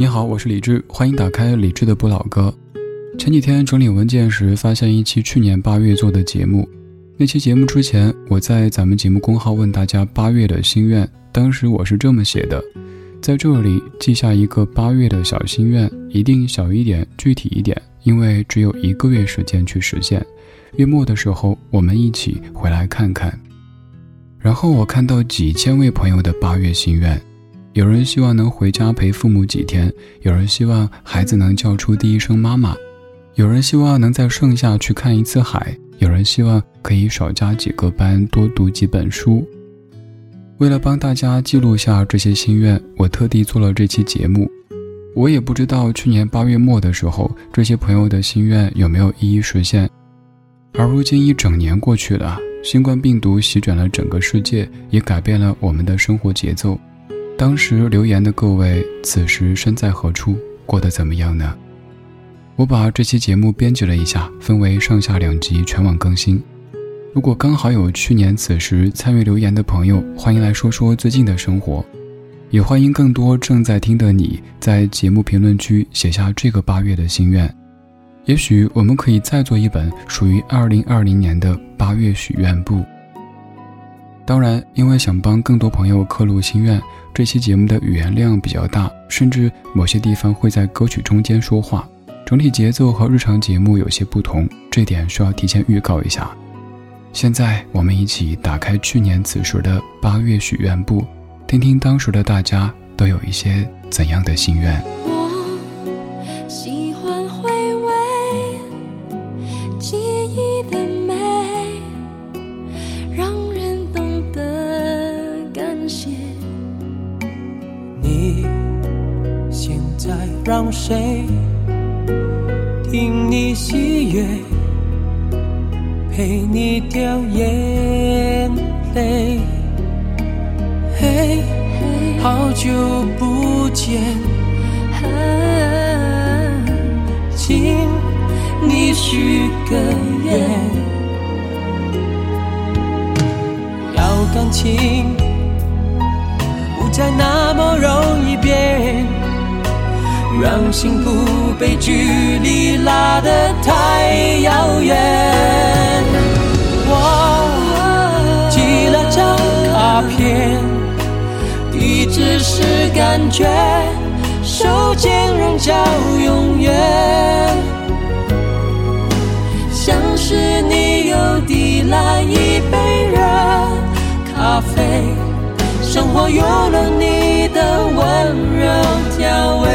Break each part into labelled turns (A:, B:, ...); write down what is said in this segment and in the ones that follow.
A: 你好，我是李志，欢迎打开李志的不老歌。前几天整理文件时，发现一期去年八月做的节目。那期节目之前，我在咱们节目公号问大家八月的心愿，当时我是这么写的：在这里记下一个八月的小心愿，一定小一点，具体一点，因为只有一个月时间去实现。月末的时候，我们一起回来看看。然后我看到几千位朋友的八月心愿，有人希望能回家陪父母几天，有人希望孩子能叫出第一声妈妈，有人希望能在盛夏去看一次海，有人希望可以少加几个班，多读几本书。为了帮大家记录下这些心愿，我特地做了这期节目。我也不知道去年八月末的时候，这些朋友的心愿有没有一一实现。而如今一整年过去了。新冠病毒席卷了整个世界，也改变了我们的生活节奏。当时留言的各位，此时身在何处，过得怎么样呢？我把这期节目编辑了一下，分为上下两集，全网更新。如果刚好有去年此时参与留言的朋友，欢迎来说说最近的生活，也欢迎更多正在听的你在节目评论区写下这个八月的心愿。也许我们可以再做一本属于二零二零年的八月许愿簿。当然，因为想帮更多朋友刻录心愿，这期节目的语言量比较大，甚至某些地方会在歌曲中间说话，整体节奏和日常节目有些不同，这点需要提前预告一下。现在，我们一起打开去年此时的八月许愿簿，听听当时的大家都有一些怎样的心愿。
B: 感觉，手间仍叫永远。像是你又递来一杯热咖啡，生活有了你的温柔调味。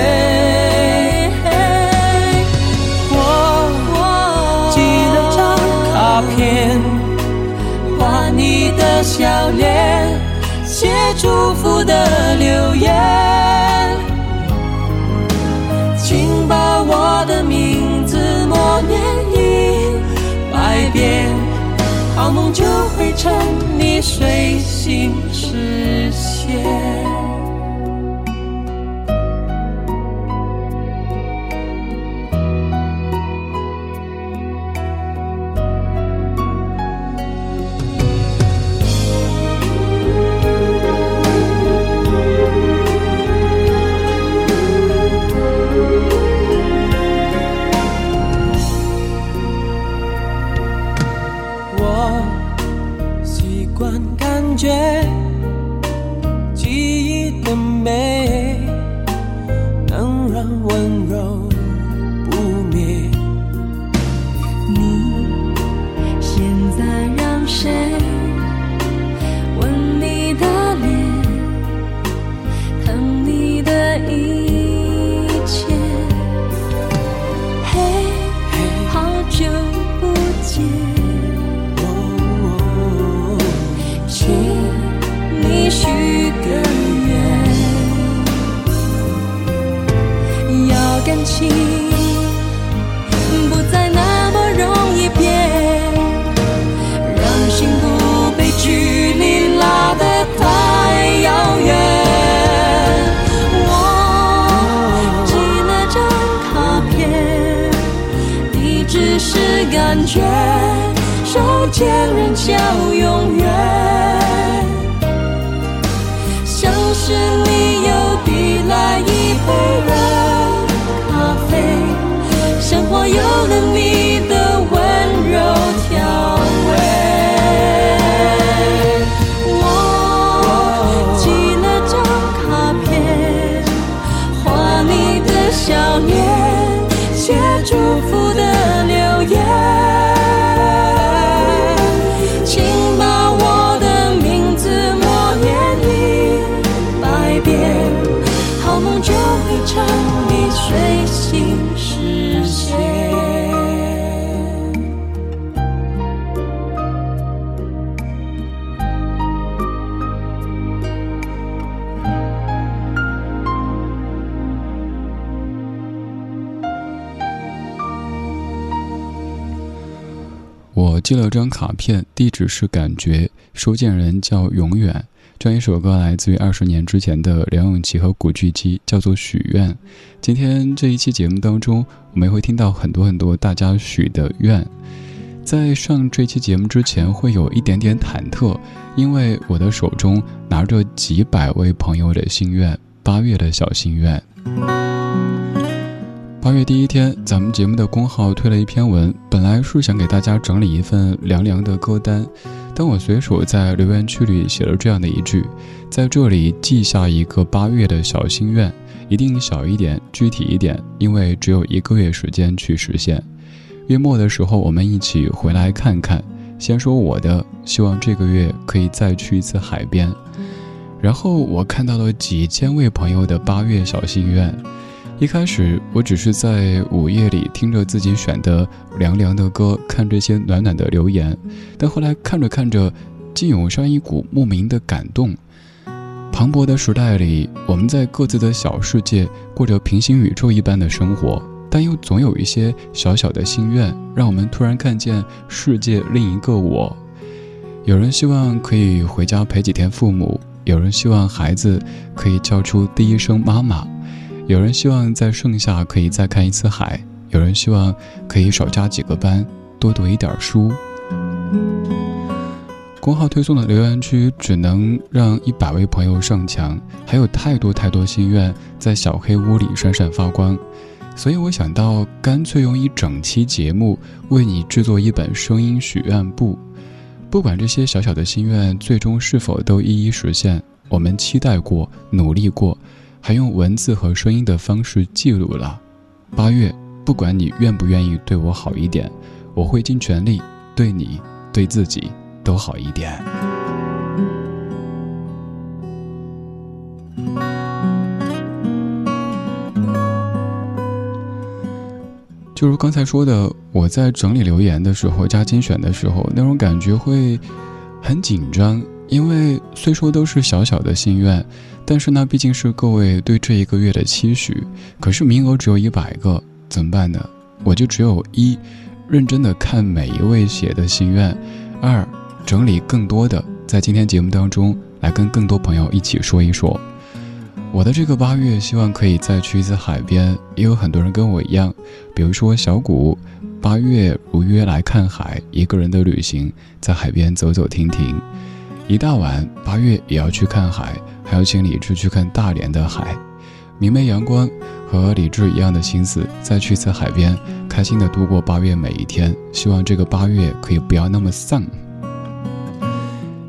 B: 笑脸，祝福的留言，请把我的名字默念一百遍，好梦就会趁你睡醒实现。心不再那
C: 么容易变，让心不被距离拉得太遥
B: 远。我寄了张卡片，你只是感觉手牵
A: 人就。寄了张卡片，地址是感觉，收件人叫永远。这样一首歌来自于二十年之前的梁咏琪和古巨基，叫做《许愿》。今天这一期节目当中，我们会听到很多很多大家许的愿。在上这期节目之前，会有一点点忐忑，因为我的手中拿着几百位朋友的心愿，八月的小心愿。八月第一天，咱们节目的公号推了一篇文，本来是想给大家整理一份凉凉的歌单，但我随手在留言区里写了这样的一句：在这里记下一个八月的小心愿，一定小一点，具体一点，因为只有一个月时间去实现。月末的时候，我们一起回来看看。先说我的，希望这个月可以再去一次海边。然后我看到了几千位朋友的八月小心愿。一开始我只是在午夜里听着自己选的凉凉的歌，看这些暖暖的留言。但后来看着看着，竟涌上一股莫名的感动。磅礴的时代里，我们在各自的小世界过着平行宇宙一般的生活。但又总有一些小小的心愿，让我们突然看见世界另一个我。有人希望可以回家陪几天父母，有人希望孩子可以叫出第一声妈妈，有人希望在盛夏可以再看一次海，有人希望可以少加几个班，多读一点书。公号推送的留言区只能让一百位朋友上墙，还有太多太多心愿在小黑屋里闪闪发光。所以我想到，干脆用一整期节目为你制作一本声音许愿簿，不管这些小小的心愿最终是否都一一实现，我们期待过、努力过，还用文字和声音的方式记录了。八月，不管你愿不愿意对我好一点，我会尽全力对你、对自己都好一点。就如刚才说的，我在整理留言的时候加精选的时候，那种感觉会很紧张，因为虽说都是小小的心愿，但是呢毕竟是各位对这一个月的期许。可是名额只有一百个，怎么办呢？我就只有一，认真的看每一位写的心愿；二，整理更多的，在今天节目当中来跟更多朋友一起说一说。我的这个八月，希望可以再去一次海边。也有很多人跟我一样，比如说小谷，八月如约来看海，一个人的旅行，在海边走走停停。一大晚，八月也要去看海，还要请李志去看大连的海。明媚阳光，和李志一样的心思，再去一次海边，开心的度过八月每一天。希望这个八月可以不要那么丧。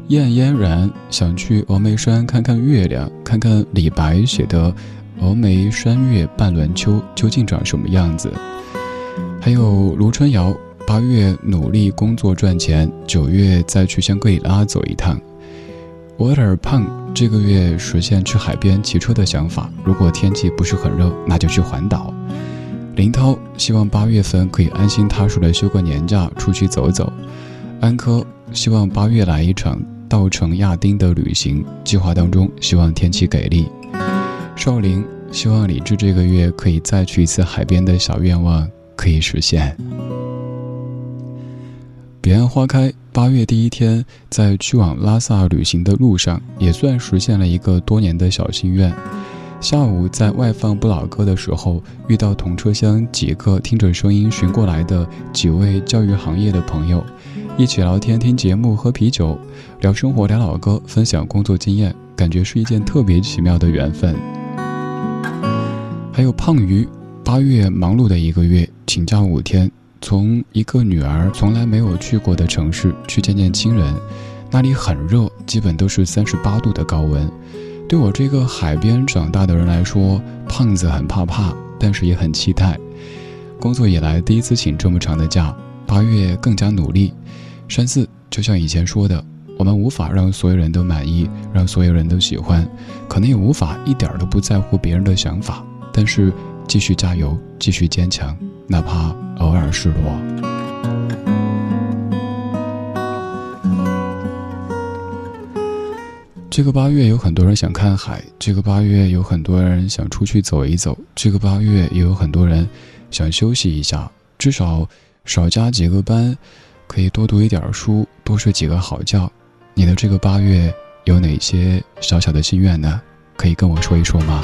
A: 燕嫣然想去峨眉山看看月亮，看看李白写的“峨眉山月半轮秋”究竟长什么样子。还有卢春瑶，八月努力工作赚钱，九月再去香格里拉走一趟。我有点胖，这个月实现去海边骑车的想法。如果天气不是很热，那就去环岛。林涛希望八月份可以安心踏实的休个年假，出去走走。安科希望八月来一场。稻城亚丁的旅行计划当中，希望天气给力。少林希望李志这个月可以再去一次海边的小愿望可以实现。彼岸花开，八月第一天，在去往拉萨旅行的路上，也算实现了一个多年的小心愿。下午在外放不老歌的时候，遇到同车厢几个听着声音寻过来的几位教育行业的朋友。一起聊天、听节目、喝啤酒、聊生活、聊老歌、分享工作经验，感觉是一件特别奇妙的缘分。还有胖鱼，八月忙碌的一个月，请假五天，从一个女儿从来没有去过的城市去见见亲人，那里很热，基本都是三十八度的高温。对我这个海边长大的人来说，胖子很怕怕，但是也很期待。工作以来第一次请这么长的假，八月更加努力。山寺就像以前说的，我们无法让所有人都满意，让所有人都喜欢，可能也无法一点都不在乎别人的想法。但是继续加油，继续坚强，哪怕偶尔失落。这个八月有很多人想看海，这个八月有很多人想出去走一走，这个八月也有很多人想休息一下，至少少加几个班。可以多读一点书，多睡几个好觉。你的这个八月有哪些小小的心愿呢？可以跟我说一说吗？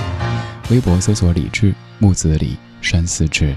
A: 微博搜索“李志木子李山寺志”。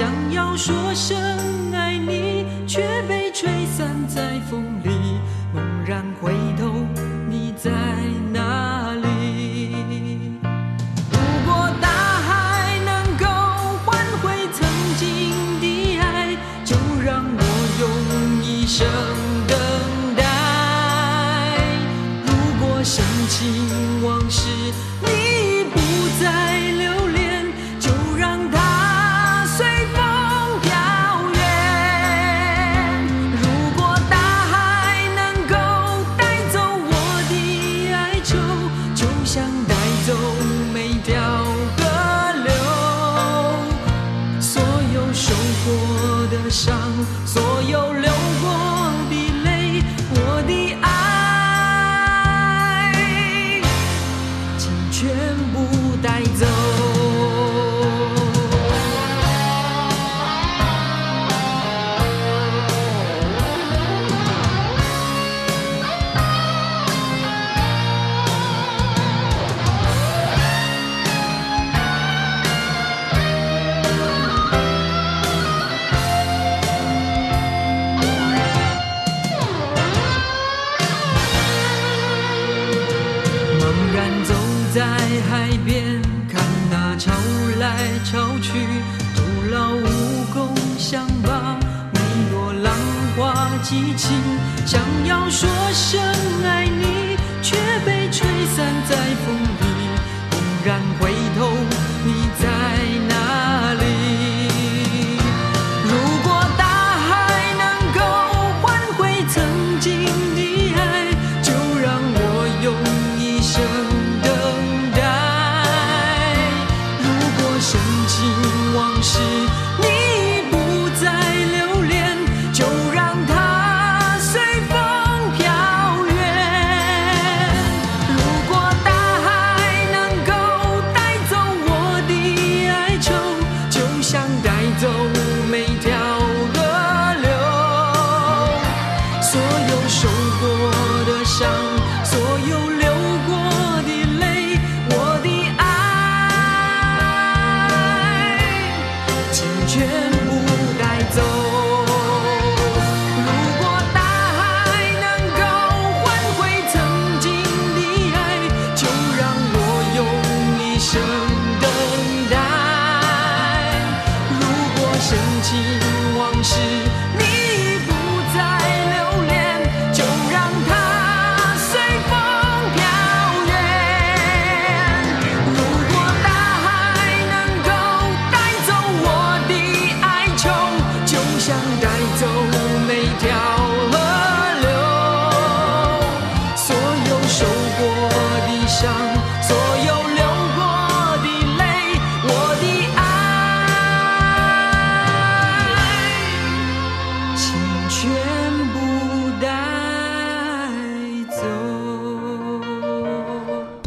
D: 想要说声爱你，却被吹散在风里。猛然回头，你在哪里？如果大海能够换回曾经的爱，就让我用一生等待。如果深情往事去，徒劳无功，想把每朵浪花记清。想要说声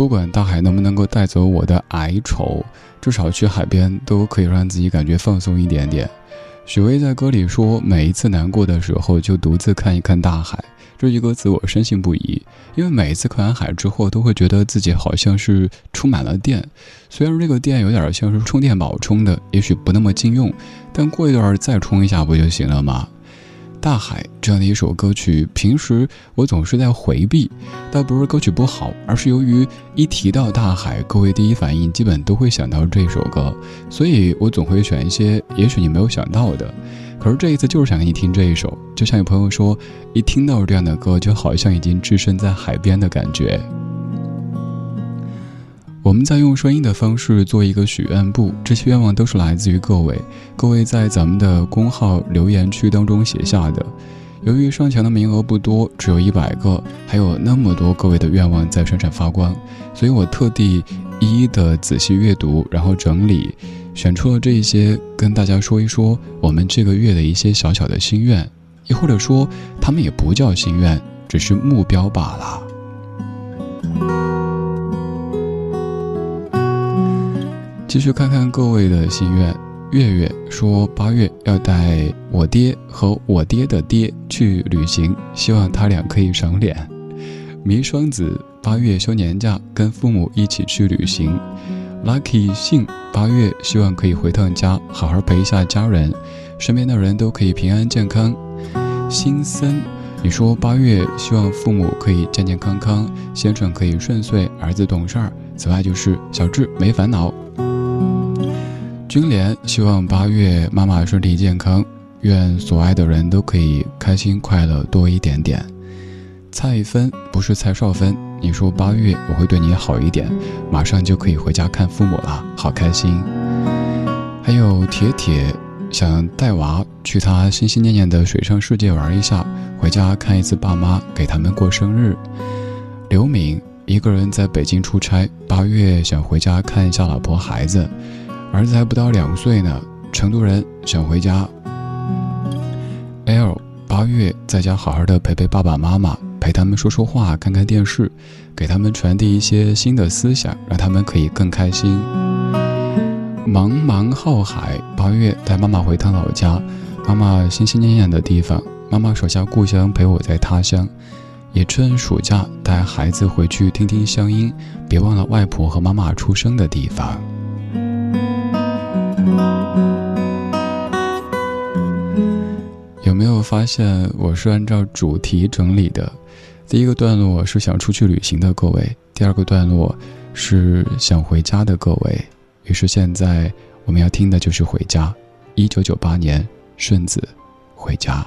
A: 不管大海能不能够带走我的哀愁，至少去海边都可以让自己感觉放松一点点。许巍在歌里说：“每一次难过的时候，就独自看一看大海。”这句歌词我深信不疑，因为每一次看完海之后，都会觉得自己好像是充满了电。虽然这个电有点像是充电宝充的，也许不那么经用，但过一段再充一下不就行了吗？大海这样的一首歌曲，平时我总是在回避，倒不是歌曲不好，而是由于一提到大海，各位第一反应基本都会想到这首歌，所以我总会选一些也许你没有想到的。可是这一次就是想给你听这一首，就像有朋友说，一听到这样的歌，就好像已经置身在海边的感觉。我们在用声音的方式做一个许愿簿，这些愿望都是来自于各位，各位在咱们的公号留言区当中写下的。由于上墙的名额不多，只有一百个，还有那么多各位的愿望在闪闪发光，所以我特地一一的仔细阅读，然后整理，选出了这些，跟大家说一说我们这个月的一些小小的心愿，亦或者说他们也不叫心愿，只是目标罢了。继续看看各位的心愿。月月说八月要带我爹和我爹的爹去旅行，希望他俩可以赏脸。迷双子八月休年假，跟父母一起去旅行。Lucky 信八月希望可以回趟家，好好陪一下家人，身边的人都可以平安健康。新森，你说八月希望父母可以健健康康，先生可以顺遂，儿子懂事儿。此外就是小智没烦恼。君莲希望八月妈妈身体健康，愿所爱的人都可以开心快乐多一点点。蔡芬不是蔡少芬，你说八月我会对你好一点，马上就可以回家看父母了，好开心。还有铁铁想带娃去他心心念念的水上世界玩一下，回家看一次爸妈，给他们过生日。刘敏一个人在北京出差，八月想回家看一下老婆孩子。儿子还不到两岁呢，成都人想回家。L 八月在家好好的陪陪爸爸妈妈，陪他们说说话，看看电视，给他们传递一些新的思想，让他们可以更开心。茫茫浩海八月带妈妈回趟老家，妈妈心心念念的地方，妈妈手下故乡陪我在他乡，也趁暑假带孩子回去听听乡音，别忘了外婆和妈妈出生的地方。有没有发现我是按照主题整理的？第一个段落是想出去旅行的各位，第二个段落是想回家的各位。于是现在我们要听的就是《回家》，一九九八年顺子《回家》。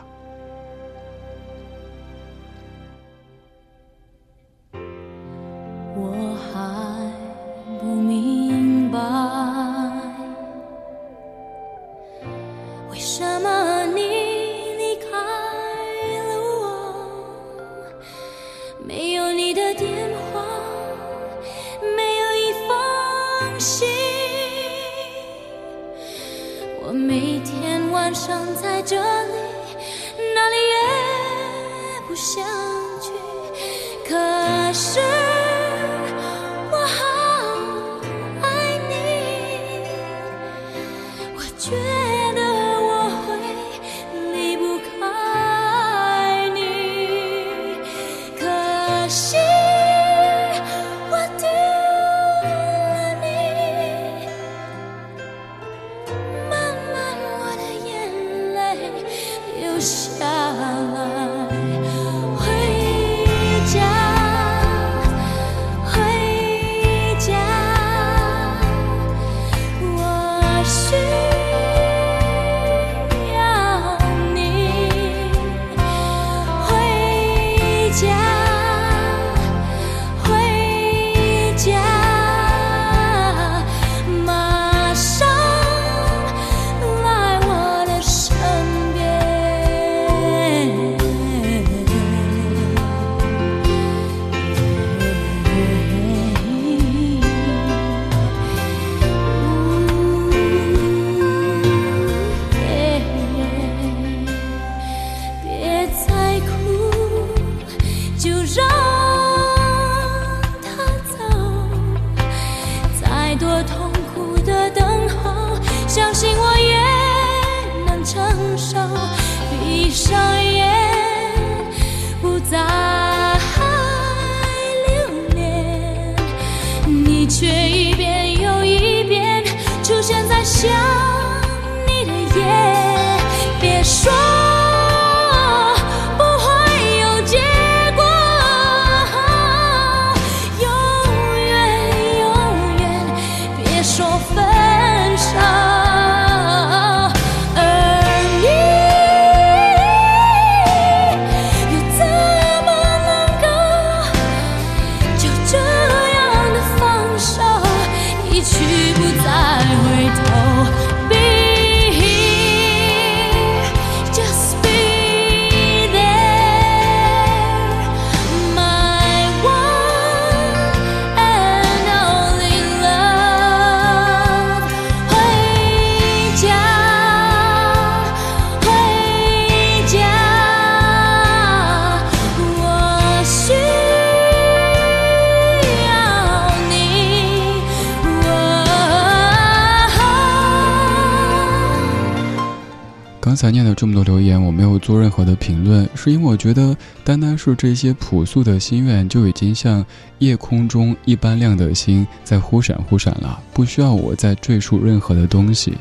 A: 刚才念了这么多留言，我没有做任何的评论，是因为我觉得单单是这些朴素的心愿，就已经像夜空中一般亮的星在忽闪忽闪了，不需要我再赘述任何的东西。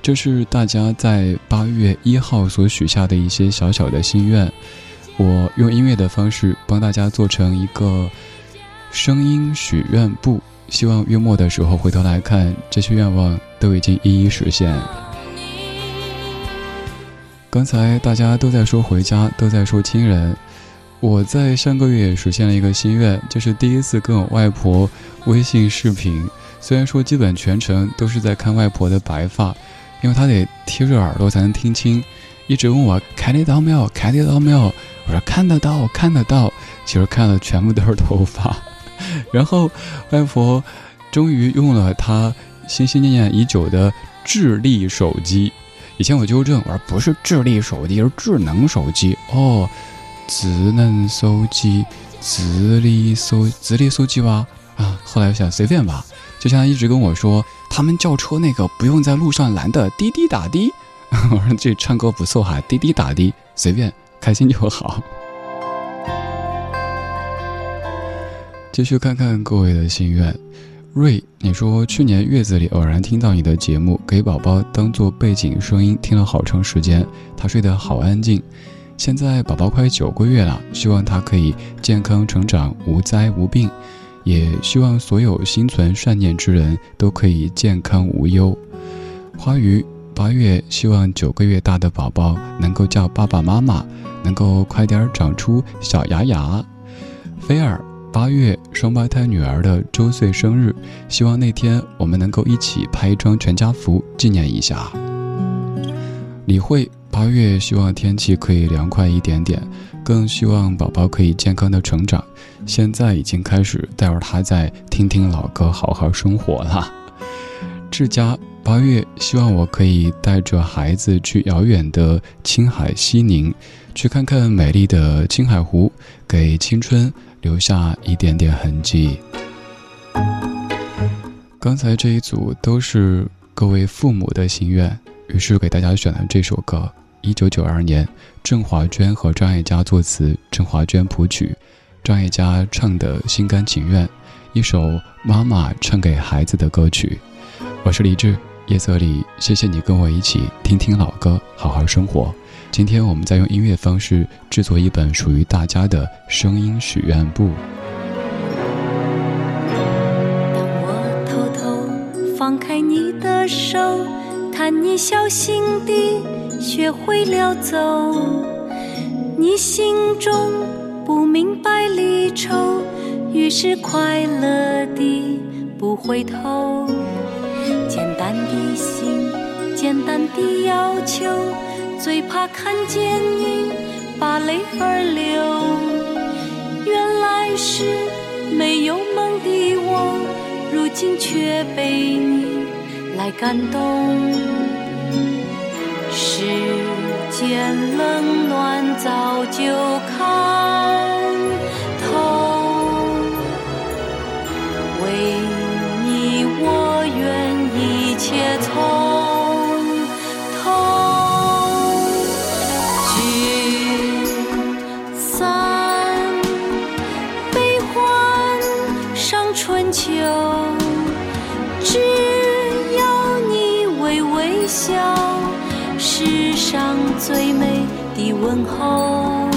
A: 这是大家在八月一号所许下的一些小小的心愿，我用音乐的方式帮大家做成一个声音许愿簿，希望月末的时候回头来看，这些愿望都已经一一实现。刚才大家都在说回家，都在说亲人。我在上个月也实现了一个心愿，就是第一次跟我外婆微信视频。虽然说基本全程都是在看外婆的白发，因为她得贴着耳朵才能听清，一直问我看得到没有，看得到没有。我说看得到，看得到。其实看的全部都是头发。然后外婆终于用了她心心念念已久的智力手机。以前我纠正，我说不是智力手机，是智能手机哦，智能手机，智力手，智力手机吧？啊，后来我想随便吧，就像他一直跟我说，他们叫车那个不用在路上拦的滴滴打的，我说这唱歌不错哈，滴滴打的，随便，开心就好。继续看看各位的心愿。瑞，你说去年月子里偶然听到你的节目，给宝宝当做背景声音听了好长时间，他睡得好安静。现在宝宝快九个月了，希望他可以健康成长，无灾无病，也希望所有心存善念之人都可以健康无忧。花语，八月希望九个月大的宝宝能够叫爸爸妈妈，能够快点长出小牙牙。菲尔。八月双胞胎女儿的周岁生日，希望那天我们能够一起拍一张全家福纪念一下。李慧八月希望天气可以凉快一点点，更希望宝宝可以健康的成长。现在已经开始带着他在听听老歌，好好生活了。志佳八月希望我可以带着孩子去遥远的青海西宁，去看看美丽的青海湖，给青春。留下一点点痕迹。刚才这一组都是各位父母的心愿，于是给大家选了这首歌。一九九二年，郑华娟和张艾嘉作词，郑华娟谱曲，张艾嘉唱的心甘情愿，一首妈妈唱给孩子的歌曲。我是李志，夜色里，谢谢你跟我一起听听老歌，好好生活。今天我们在用音乐方式制作一本属于大家的声音许愿簿。
C: 当我偷偷放开你的手，看你小心地学会了走，你心中不明白离愁，于是快乐地不回头。简单的心，简单的要求。最怕看见你把泪儿流，原来是没有梦的我，如今却被你来感动。世间冷暖早就看最美的问候，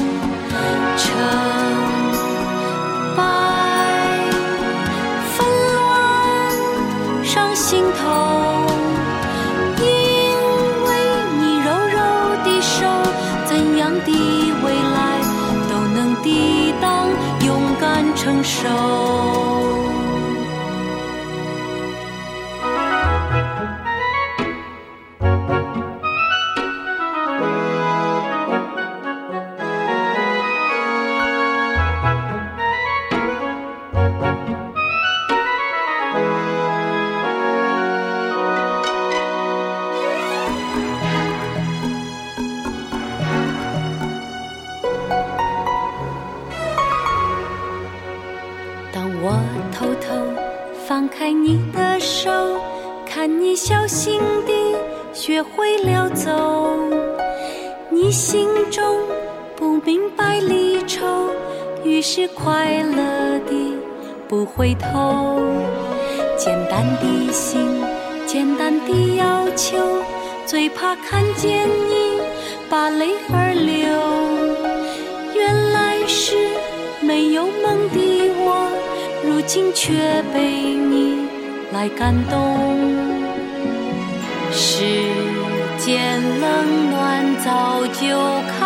C: 快乐的不回头。简单的心，简单的要求，最怕看见你把泪儿流。原来是没有梦的我，如今却被你来感动。世间冷暖早就看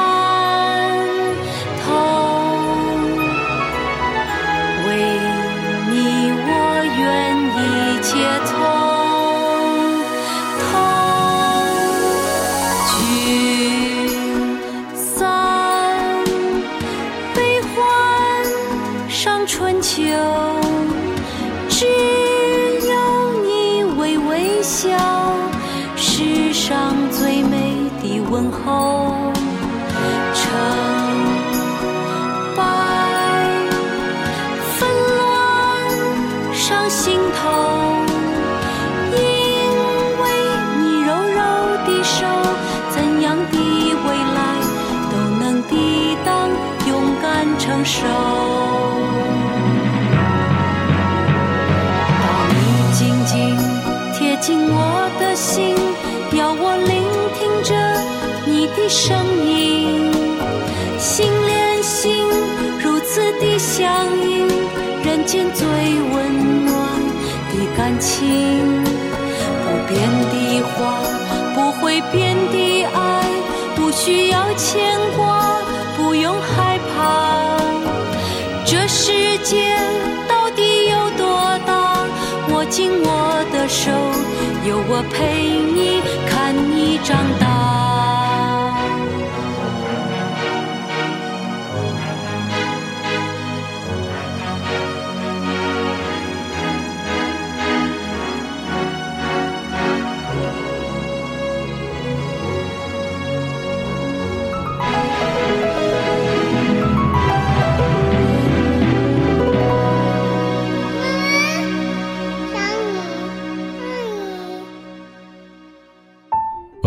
C: 声音，心连心，如此的相应，人间最温暖的感情。不变的话，不会变的爱，不需要牵挂，不用害怕。这世界到底有多大？握紧我的手，有我陪你，看你长大。